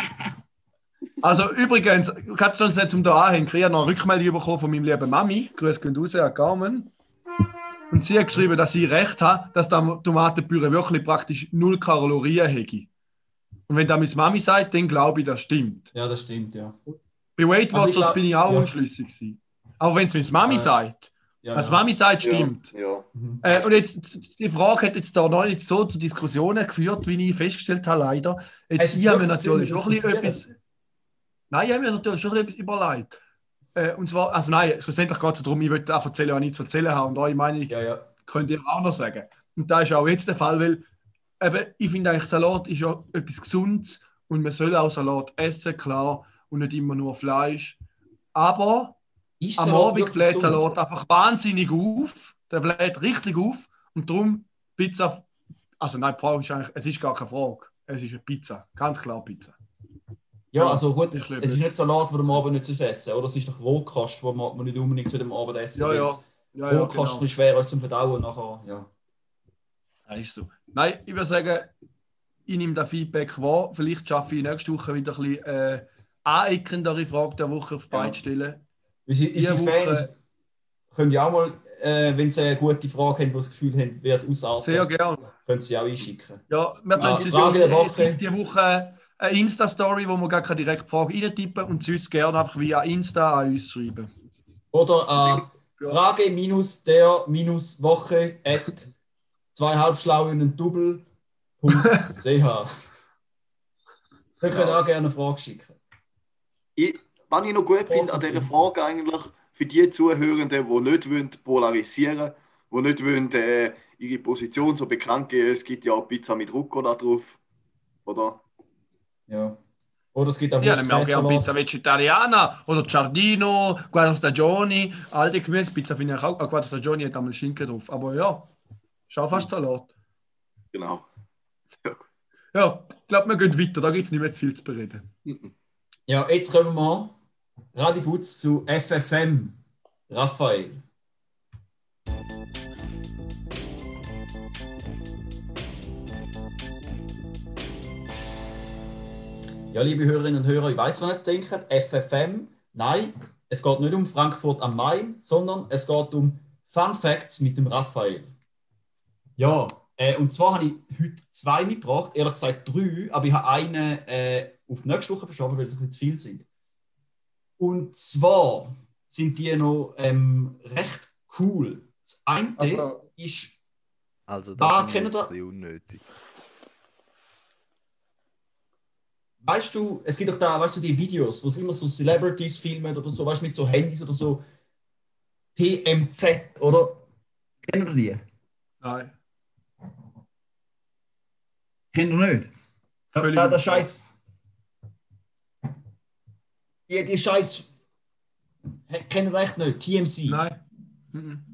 Also übrigens, kannst du uns jetzt um da anhängen, ich habe noch eine Rückmeldung bekommen von meinem lieben Mami. Grüß gehen raus an Carmen. Und sie hat geschrieben, dass sie recht hat, dass der Tomatenpüree wirklich praktisch null Kalorien hätte. Und wenn da meine Mami sagt, dann glaube ich, das stimmt. Ja, das stimmt, ja. Bei Weight Also ich Watchers glaub- bin ich auch ja. unschlüssig. gewesen. Aber wenn es meine Mami Ja. sagt, ja, was ja. Mami sagt, Ja, stimmt. Ja. Mhm. Äh, und jetzt, die Frage hat jetzt da noch nicht so zu Diskussionen geführt, wie ich festgestellt habe, leider. Jetzt Hast du ich habe mir das Gefühl, natürlich wir schon ein bisschen diskutieren? etwas. Nein, ich habe mir natürlich schon ein bisschen etwas überlegt. Äh, und zwar, also nein, schlussendlich geht es darum, ich möchte auch erzählen, was ich zu erzählen habe. Und eure Meinung ja, ja. könnt ihr auch noch sagen. Und da ist auch jetzt der Fall, weil eben, ich finde eigentlich, Salat ist ja etwas Gesundes und man soll auch Salat essen, klar, und nicht immer nur Fleisch. Aber Ist am Abend bläht gesund? Salat einfach wahnsinnig auf. Der bläht richtig auf. Und darum Pizza. Also nein, die Frage ist eigentlich, es ist gar keine Frage. Es ist eine Pizza. Ganz klar Pizza. Ja, also gut, Ich es ist nicht. Salat, den du am Abend nicht zu essen oder es ist doch Rohkost, die man man nicht unbedingt zu dem Abend essen Ja, ja. Ja, ja, Rohkost genau. schwer ist zum Verdauen nachher. Ja. Ja, ist so. Nein, ich würde sagen, ich nehme das Feedback wahr. Vielleicht schaffe ich nächste Woche wieder ein bisschen äh, aneckendere Frage der Woche auf die Ja. Beine stellen. Unsere, Fans können ja auch mal, äh, wenn sie eine gute Frage haben, die das Gefühl haben, wird ausarten, Sehr gerne. können sie auch einschicken. Ja, wir Ja, tun sie Frage der Woche. diese Woche eine Insta-Story, wo wir gar keine direkte Frage reintippen und sonst gerne einfach via Insta an uns schreiben. Oder an Ja. Frage minus der minus Woche at zwei halbschlau in einen Double.ch. Dann könnt ihr auch gerne eine Frage schicken. Ich, was ich noch gut finde an dieser Frage eigentlich, für die Zuhörenden, die nicht wollen polarisieren wollen, die nicht wollen, äh, ihre Position so bekannt geben, es gibt ja auch Pizza mit Rucola drauf. Oder? Ja. Oder es gibt auch Ja, gerne Wurstsalat. Pizza Vegetariana oder Giardino, Quattro Stagioni, all die Gemüsepizza finde ich auch. Quattro Stagioni hat einmal Schinken drauf. Aber ja, schau fast Salat. Genau. Ja, ich glaube, wir gehen weiter. Da gibt es nicht mehr zu viel zu bereden. Ja, jetzt kommen wir Radibutz zu FFM. Raphael. Ja, liebe Hörerinnen und Hörer, ich weiß, was ihr jetzt denkt. FFM. Nein, es geht nicht um Frankfurt am Main, sondern es geht um Fun Facts mit dem Raphael. Ja, äh, und zwar habe ich heute zwei mitgebracht, ehrlich gesagt drei, aber ich habe einen äh, auf nächste Woche verschoben, weil es ein bisschen zu viel sind. Und zwar sind die noch ähm, recht cool. Das eine Also- ist, Also Ah, das kennt ist bisschen unnötig. weißt du, es gibt doch da, weißt du, die Videos, wo es immer so Celebrities filmen oder so, weißt du, mit so Handys oder so. TMZ, oder? Kennen ihr die? Nein. Kennt ihr nicht? Völlig Da, der. Scheiß. Die, die Scheiß. Hä, Kennt ihr echt nicht? TMC. Nein. Mhm.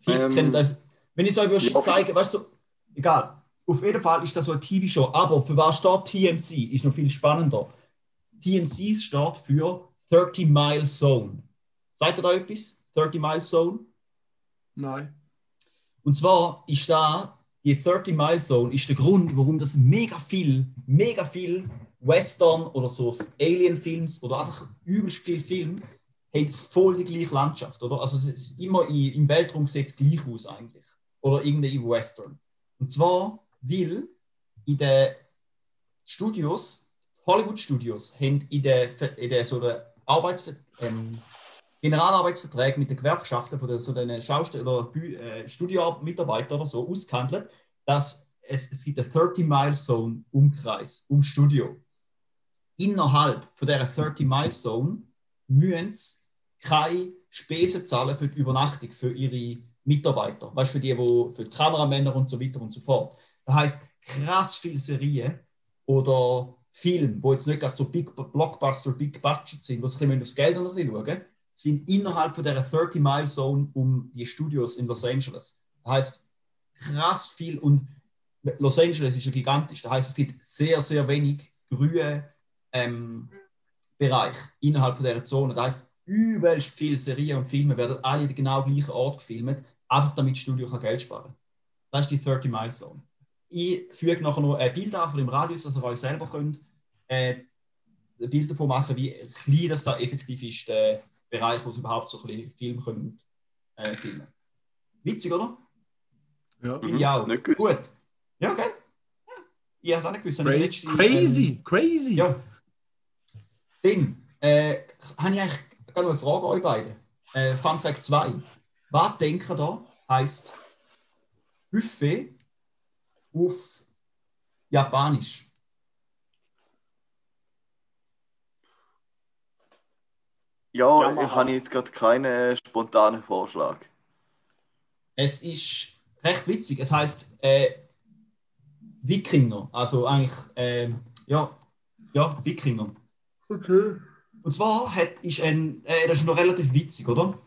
Fix Ähm, kennen das. Wenn ich es euch würde ja. zeigen, weißt du, so, egal. Auf jeden Fall ist das so eine TV-Show. Aber für was steht TMC? Ist noch viel spannender. TMC steht für 30 Mile Zone. Sagt ihr da etwas? 30 Mile Zone? Nein. Und zwar ist da, die 30 Mile Zone ist der Grund, warum das mega viel, mega viel Western oder so Alien-Films oder einfach übelst viel Film haben voll die gleiche Landschaft, oder? Also es ist immer i- im Weltraum sieht es gleich aus eigentlich. Oder irgendwie im Western. Und zwar, weil in den Studios, Hollywood-Studios, haben in den, in den so der Arbeitsver ähm, Generalarbeitsverträge mit den Gewerkschaften von den, so den Schauspiel- oder äh, Studiomitarbeitern oder so ausgehandelt, dass es, es gibt eine 30-Mile-Zone Umkreis ums Studio. Innerhalb von dieser 30-Mile-Zone müssen sie keine Spesen zahlen für die Übernachtung für ihre Mitarbeiter. Weißt für die, wo, für die Kameramänner und so weiter und so fort. Das heißt, krass viele Serien oder Filme, wo jetzt nicht gerade so Big Blockbuster, Big Budget sind, wo sie ein bisschen aufs Geld noch ein schauen, sind innerhalb von dieser 30-Mile-Zone um die Studios in Los Angeles. Das heißt, krass viel und Los Angeles ist ja gigantisch. Das heißt, es gibt sehr, sehr wenig grüne ähm, Bereich innerhalb von dieser Zone. Das heißt, übelst viele Serien und Filme werden alle genau gleichen Ort gefilmt, einfach damit das Studio kann Geld sparen kann. Das ist die 30 Mile Zone. Ich füge nachher noch ein Bild an von dem Radius, dass ihr euch selber könnt äh, ein Bild davon machen, wie klein das da effektiv ist, der Bereich, wo sie überhaupt so ein bisschen Film können, äh, filmen. Witzig, oder? Ja. Mhm, Ja, auch. nicht gut. Gut. Ja, okay. Ja. Ich habe es auch nicht gewusst. Ich letzte, Crazy, ähm, crazy. ja. Dann äh, habe ich eigentlich gerade noch eine Frage an euch beiden. Äh, Fun Fact 2. Was denken ihr da heisst Buffet auf Japanisch? Ja, Ja, ich habe jetzt gerade keinen äh, spontanen Vorschlag. Es ist recht witzig. Es heißt äh, Wikinger. Also eigentlich, ähm, ja, ja, Wikinger. Okay. Und zwar hat, ist ein, äh, das ist noch relativ witzig, oder?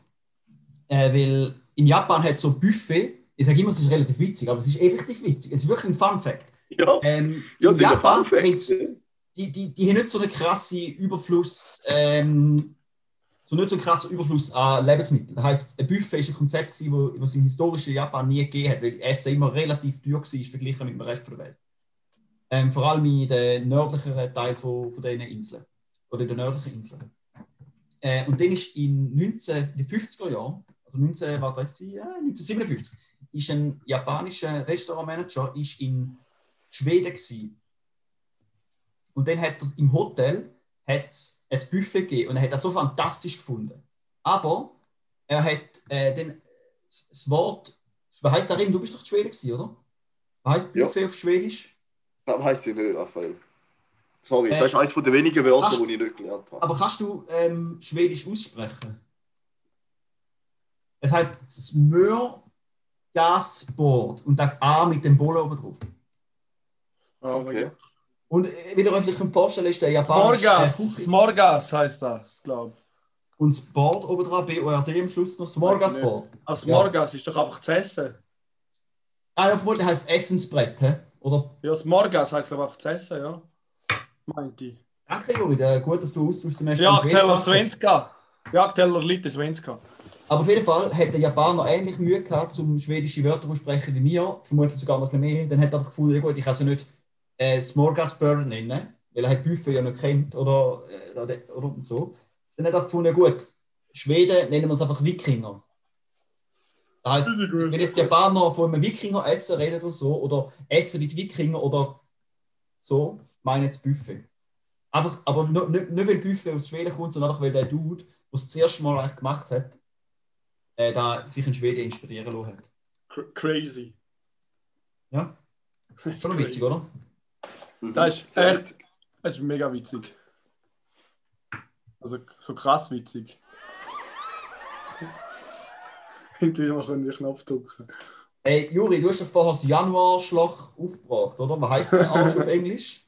Äh, weil in Japan hat es so Buffet, ich sage immer, es ist relativ witzig, aber es ist effektiv witzig. Es ist wirklich ein Fun Fact. Ja, Ähm, ja in Japan haben sie- die, die, die haben nicht so einen krassen Überfluss, ähm, so nicht so einen krassen Überfluss an Lebensmitteln. Das heisst, ein Buffet ist ein Konzept, das es im historischen Japan nie gegeben hat, weil Essen immer relativ teuer war, verglichen mit dem Rest der Welt. Ähm, vor allem in den nördlicheren Teil von, von diesen Inseln. Oder in den nördlichen Inseln. Äh, und dann ist in 19, in den 50er Jahren, also 19, was weiß ich, ja, 1957, ist ein japanischer Restaurantmanager ist in Schweden gewesen. Und dann hat er im Hotel hat's ein Buffet gegeben und er hat das so fantastisch gefunden. Aber er hat äh, dann das das Wort, was heißt darin, du bist doch in Schweden gewesen, oder? Was heißt Ja. Buffet auf Schwedisch? Das heisst ich nicht, Raphael. Sorry, Äh, das ist eines der wenigen Wörter, kannst- die ich nicht gelernt habe. Aber kannst du ähm, Schwedisch aussprechen? Es heißt Smörgasbord und dann A mit dem Bolle oben drauf. Oh Okay. Und äh, wie ihr euch vorstellen ist der japanische Smorgas, Smorgas heißt das, glaube ich. und das Board oben dran, B-O-R-D am Schluss noch, Smorgasbord. Also Smorgas ist doch einfach zu essen. Ah, ja, vermutlich heißt Essensbrett, hä? Oder? Ja, Smorgas heißt glaube ich einfach zu essen, ja. Meinte ich. Danke, Juri, der- gut, dass du Austauschsemester Ja, Teller. Svenska. Ja, Teller Litte Svenska. Aber auf jeden Fall hat der Japaner ähnlich Mühe gehabt, zum schwedische Wörter aussprechen wie mir, vermutlich sogar noch mehr. Dann hat er einfach gefunden, ja gut, ich kann sie nicht äh, Smorgasbord nennen, weil er hat Buffet ja nicht kennt oder, äh, oder, oder und so. Dann hat er gefunden, ja gut, Schweden nennen wir es einfach Wikinger. Das heisst, wenn jetzt die Japaner von einem Wikinger essen reden oder so, oder essen mit Wikinger oder so, meinen jetzt Buffet. Einfach, aber nicht, nicht, nicht weil Buffet aus Schweden kommt, sondern einfach weil der Dude, der es das erste Mal eigentlich gemacht hat, äh, da sich in Schweden inspirieren lassen hat. Cr- Crazy. Ja, [laughs] Das ist schon witzig, crazy. oder? Mhm. Das ist Sehr echt-. Das ist mega witzig. Also so krass witzig. [laughs] Endlich mal können den Knopf drücken. Hey, Juri, du hast doch vorher das Januarschloch aufgebracht, oder? Was heißt der Arsch auf Englisch?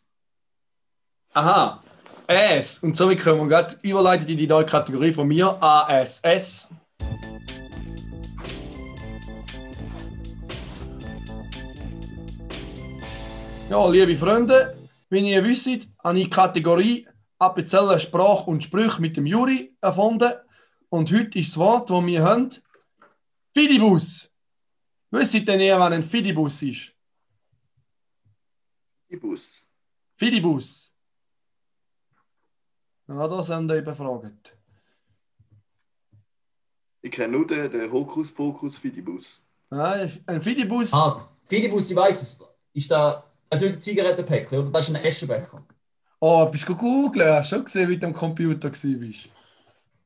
Aha, S. Und somit können wir gerade überleiten in die neue Kategorie von mir, ASS. Ja, liebe Freunde, wie ihr wisst, habe ich die Kategorie Appenzeller Sprach und Sprüche mit dem Juri erfunden. Und heute ist das Wort, das wir haben, Fidibus. Wisst ihr denn eher, was ein Fidibus ist? Fidibus. Fidibus. Ja, das sind ihr befragt. Ich kenne nur den, den Hokuspokus Fidibus. Nein, ein Fidibus. Ah, Fidibus, ich weiß es. Ist da, das ist nicht ein Zigarettenpäckchen, oder? Das ist ein Eschenbecher. Oh, bist du googeln? Hast du schon gesehen, wie du am Computer warst?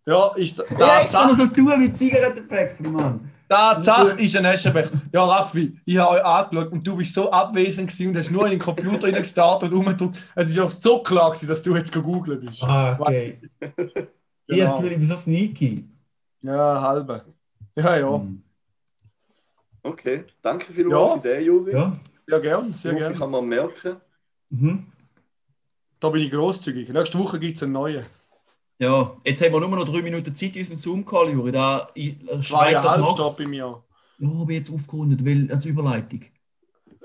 Ja, ist da, Ja, da, noch da, so tun wie Zigarettenpäckchen, Mann. Tatsache ist ein Eschenbecher. Ja, Raffi, ich habe euch angeschaut und du bist so abwesend gewesen und hast nur in den Computer [laughs] gestartet und umgedrückt. Es ist auch so klar gewesen, dass du jetzt googeln bist. Ah, okay. [laughs] Ich habe das Genau. Gefühl, ich bin so sneaky. Ja, halbe. Ja, ja. Hm. Okay, danke vielmals Ja. für den, Juri. Ja. Ja, gern, sehr Ich hoffe, gern. kann man merken. Mhm. Da bin ich großzügig. Nächste Woche gibt es einen neuen. Ja, jetzt haben wir nur noch drei Minuten Zeit in unserem Zoom-Call, Juri. Da schreit doch noch. bei mir. Ja, habe ich jetzt aufgerundet, weil als Überleitung.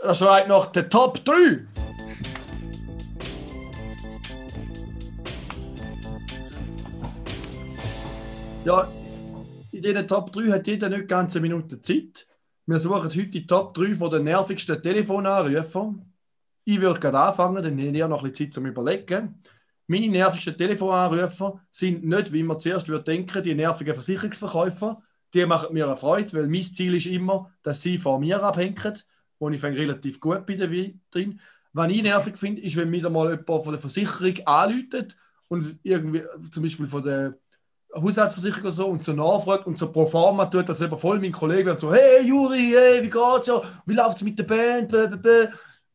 Da schreit noch der Top 3. Ja, in diesen Top 3 hat jeder nicht ganz eine Minute Zeit. Wir suchen heute die Top 3 von den nervigsten Telefonanrufern. Ich würde gerade anfangen, dann nehme ich noch ein bisschen Zeit zum Überlegen. Meine nervigsten Telefonanrufer sind nicht, wie man zuerst würde denken, die nervigen Versicherungsverkäufer. Die machen mir eine Freude, weil mein Ziel ist immer, dass sie von mir abhängen, wo ich fängt relativ gut dabei drin. Was ich nervig finde, ist, wenn wieder mal jemand von der Versicherung anläutet und irgendwie, zum Beispiel von der Haushaltsversicherung oder so, und so nachfragt und so pro forma tut, dass eben voll mein Kollege und so, hey Juri, hey, wie geht's ja? Wie läuft's mit der Band? Bäh.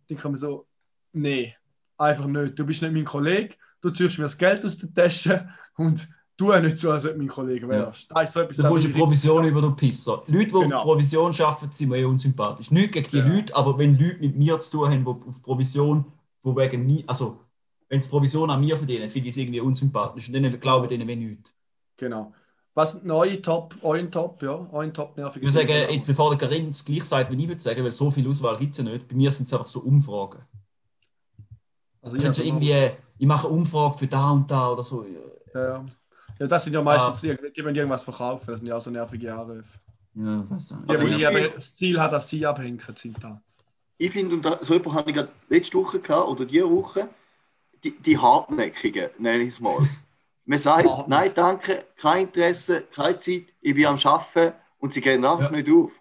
Dann kann man so, nee, einfach nicht. Du bist nicht mein Kollege, du ziehst mir das Geld aus der Tasche und du auch nicht so, als ob mein Kollege wärst. Das ist so etwas, Du finde eine Provision über den Pisser. Leute, die Genau. auf Provision arbeiten, sind mir eh unsympathisch. Nicht gegen die Ja. Leute, aber wenn Leute mit mir zu tun haben, die auf Provision, wo wegen mir, also wenn sie Provision an mir verdienen, finde ich es irgendwie unsympathisch. Und dann glaube ich denen wie nichts. Genau. Was neue Top, euer Top, ja, euer Top nervige Ich würde sagen, bevor der Karin es gleich sagt, wie ich würde sagen, weil so viel Auswahl gibt es ja nicht. Bei mir sind es einfach so Umfragen. Also, Ich, ja, so irgendwie, ich mache eine Umfrage für da und da oder so. ja. ja, das sind ja meistens Ah. die, die wollen irgendwas verkaufen, das sind ja auch so nervige Anrufe. Ja, weiß nicht. Die, Also die ich aber find- das Ziel hat, dass sie abhängen, sind da. Ich finde, und da- so jemand habe ich gerade letzte Woche gehabt, oder diese Woche, die, die Hartnäckigen, nenne ich es mal. [laughs] Man sagt, nein, danke, kein Interesse, keine Zeit, ich bin am Arbeiten und sie gehen einfach Ja. nicht auf.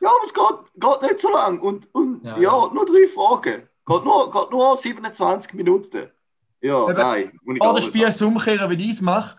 Ja, aber es geht, geht nicht so lang und, und Ja, ja, ja. nur drei Fragen. Geht nur, geht nur 27 Minuten. Ja, Eben, nein. ich Oder Spiel so umkehren, wie ich es mache,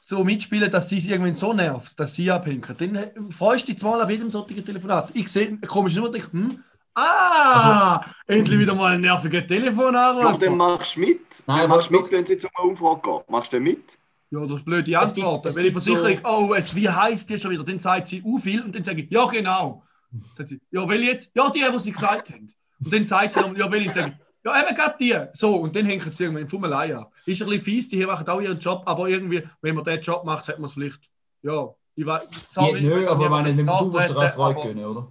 so mitspielen, dass sie es irgendwann so nervt, dass sie abhängen. Dann freust du dich zwar auf jedem solchen Telefonat. Ich sehe komisch nur und denke, hm, ah, endlich wieder mal ein nerviger Ja, Telefonanruf. dann machst du mit. Nein, dann machst du mit, wenn es jetzt um eine Umfrage geht. Machst du dann mit? Ja, das ist blöde Antwort. Wenn die gibt Versicherung, oh, jetzt, wie heißt die schon wieder? Dann sagt sie u viel und dann sage ich, ja, genau. Dann sagt sie, ja, will jetzt? Ja, die, die sie gesagt haben. Und dann sagt sie nochmal, ja, will ich? Dann sage ich, ja, eben gerade die. So, und dann hängen sie irgendwann vom Leier an. Ist ein bisschen fies, die machen auch ihren Job, aber irgendwie, wenn man den Job macht, hat man es vielleicht, ja, ich weiß, Ja, nö, aber meine, wenn du musst nachtreten, dir auch [laughs] Freude gönnen, oder?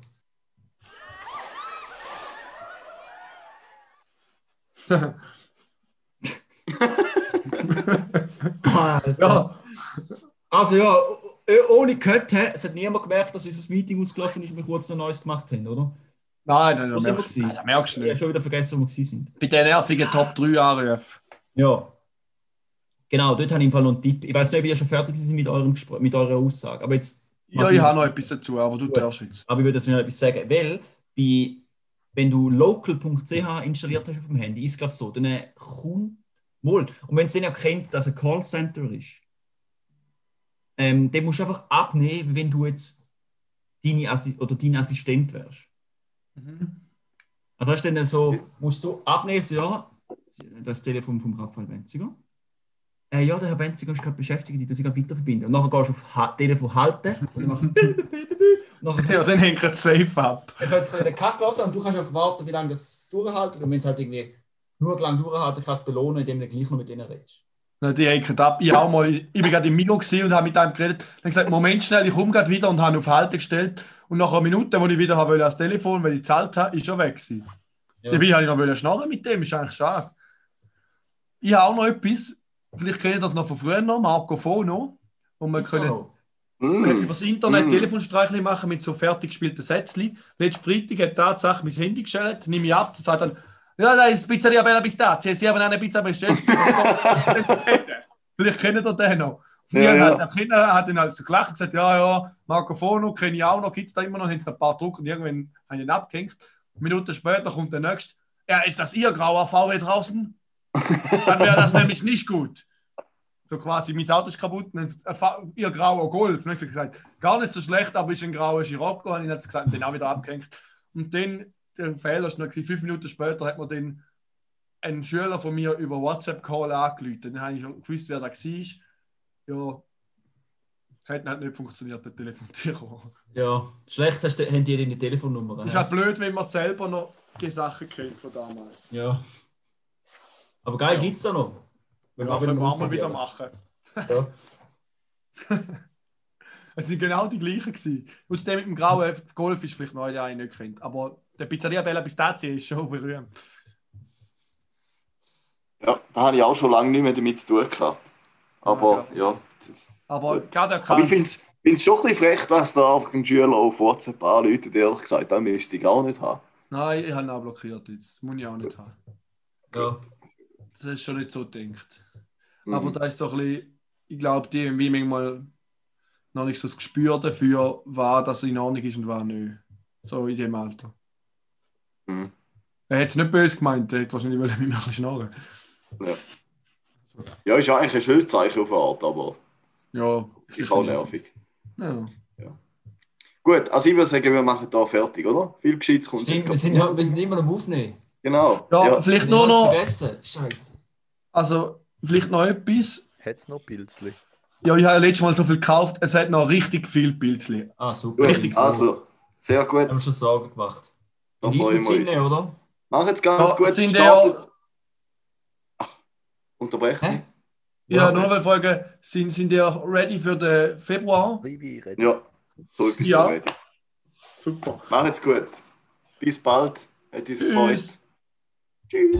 Ja, Also ja, ohne hä, es hat niemand gemerkt, dass unser Meeting ausgelaufen ist und wir kurz noch Neues gemacht haben, oder? Nein, nein, das sind wir merkst, gewesen? nein, das merkst du Ich habe nicht. schon wieder vergessen, wo wir gewesen sind. Bei den nervigen Top 3 Anrufen. Ja. Genau, dort habe ich im Fall noch einen Tipp. Ich weiß nicht, ob ihr schon fertig seid mit, eurem mit eurer Aussage, aber jetzt... Ja, ich habe noch etwas dazu, aber du Gut. darfst jetzt. Aber ich würde das noch etwas sagen, weil bei, wenn du local.ch installiert hast auf dem Handy, ist es glaube so, dann kommt wohl. Und wenn es dann erkennt, dass ein Callcenter ist, ähm, dann musst du einfach abnehmen, wenn du jetzt deine Assi oder dein Assistent wärst. Also das ist dann so, musst du so abnehmen, ja, das Telefon vom Raphael Benziger. Äh, ja, der Herr Benziger ist gerade beschäftigt, die tun sich gerade weiter verbinden. Und nachher gehst du auf ha Telefon halten [laughs] und dann machst du Ja, dann hängt es safe ab. es wird jetzt den Cut lassen und du kannst einfach warten, wie lange das durchhalten. Und wenn es halt irgendwie nur lang durchhalten kannst, du belohnen, indem du gleich noch mit denen redest. Hängen ab. Ich, auch mal, ich bin gerade im Milo und habe mit einem geredet. Dann gesagt, Moment schnell, ich komme gerade wieder und habe auf Halten gestellt. Und nach einer Minute, wo ich wieder habe ans Telefon, weil ich gezahlt habe, ist er weg gewesen. Ja. Dabei habe ich noch schnarren mit dem, ist eigentlich schade. Ich habe auch noch etwas, vielleicht kennt ihr das noch von früher noch, Marco Fono, wo wir können so. über Mm. das Internet Mm. Telefonstreichli machen mit so fertig gespielten Sätzchen. Letzten Freitag hat Tatsache mein Handy gestellt, nehme ich ab, und sagt dann, ja, da ist Pizzeria Bella Pistazie, Sie haben eine Pizza bestellt. [laughs] Vielleicht kennt ihr den noch. Ja, ja. Der Kinder hat dann halt so gelacht und gesagt, ja, ja, Marco Fono kenne ich auch noch, gibt es da immer noch, haben sie ein paar Druck und irgendwann haben sie ihn abgehängt. Minuten später kommt der nächste, ja, ist das Ihr grauer VW draußen? Dann wäre das nämlich nicht gut. So quasi, mein Auto ist kaputt, und dann haben sie gesagt, "Fa- Ihr grauer Golf. Und dann gesagt, gar nicht so schlecht, aber ist ein grauer Scirocco. Und dann hat sie gesagt, den auch wieder abgehängt. Und dann, der Fehler ist noch, fünf Minuten später hat man den einen Schüler von mir über WhatsApp-Call angerufen. Dann habe ich schon gewusst, wer da war. Ja, hat halt nicht funktioniert, der Telefonierung. Ja, schlecht hast du, haben die deine Telefonnummer. Ist Ja. blöd, wenn man selber noch die Sachen kennt von damals. ja. Aber geil, Ja. gibt's da noch? Ja, wir können wir mal wieder machen. Ja. [laughs] Es sind genau die gleichen gewesen. Und der mit dem grauen Golf ist vielleicht neu, der ich nicht kennt. Aber der Pizzeria Bella Pistazie ist schon berühmt. Ja, da habe ich auch schon lange nicht mehr damit zu tun gehabt. Aber ja. Aber gerade Aber ich finde es schon ein bisschen frech, dass da einfach ein Schüler auf WhatsApp anruft. Ehrlich gesagt, das müsste ich gar nicht haben. Nein, ich habe ihn auch blockiert jetzt. Das muss ich auch nicht haben. Ja. Das ist schon nicht so gedacht. Mhm. Aber da ist so ein bisschen, ich glaube, die haben manchmal noch nicht so das Gespür dafür, was das in Ordnung ist und was nicht. So in dem Alter. Mhm. Er hat es nicht böse gemeint, er hätte wahrscheinlich wollen mit mir ein bisschen schnarren. Ja, ist eigentlich ein schönes Zeichen auf eine Art, aber Ja, ist auch nervig. Ja. Gut, also ich würde sagen, wir machen da fertig, oder? Viel Gescheites kommt Stimmt, wir jetzt sind, ja, wir sind immer am Aufnehmen. Genau. Ja, Ja. vielleicht Ich nur noch, vergessen. Scheiße. also vielleicht noch etwas. Hat es noch Pilzli? Ja, ich habe ja letztes Mal so viel gekauft, es hat noch richtig viel Pilzli. Ah, super. Gut, Richtig Also, sehr gut. Haben wir schon Sorgen gemacht. Da In diesem. Sinne, oder? Mach jetzt ganz Ja, gut. sind Startet. ihr, Unterbrechen. Hä? ja, Ja. nur mal fragen, sind, sind ihr ready für den Februar? Ja, so etwas Ja. ready. Super. Mach jetzt gut. Bis bald. Gefreut. Tschüss. Tschüss.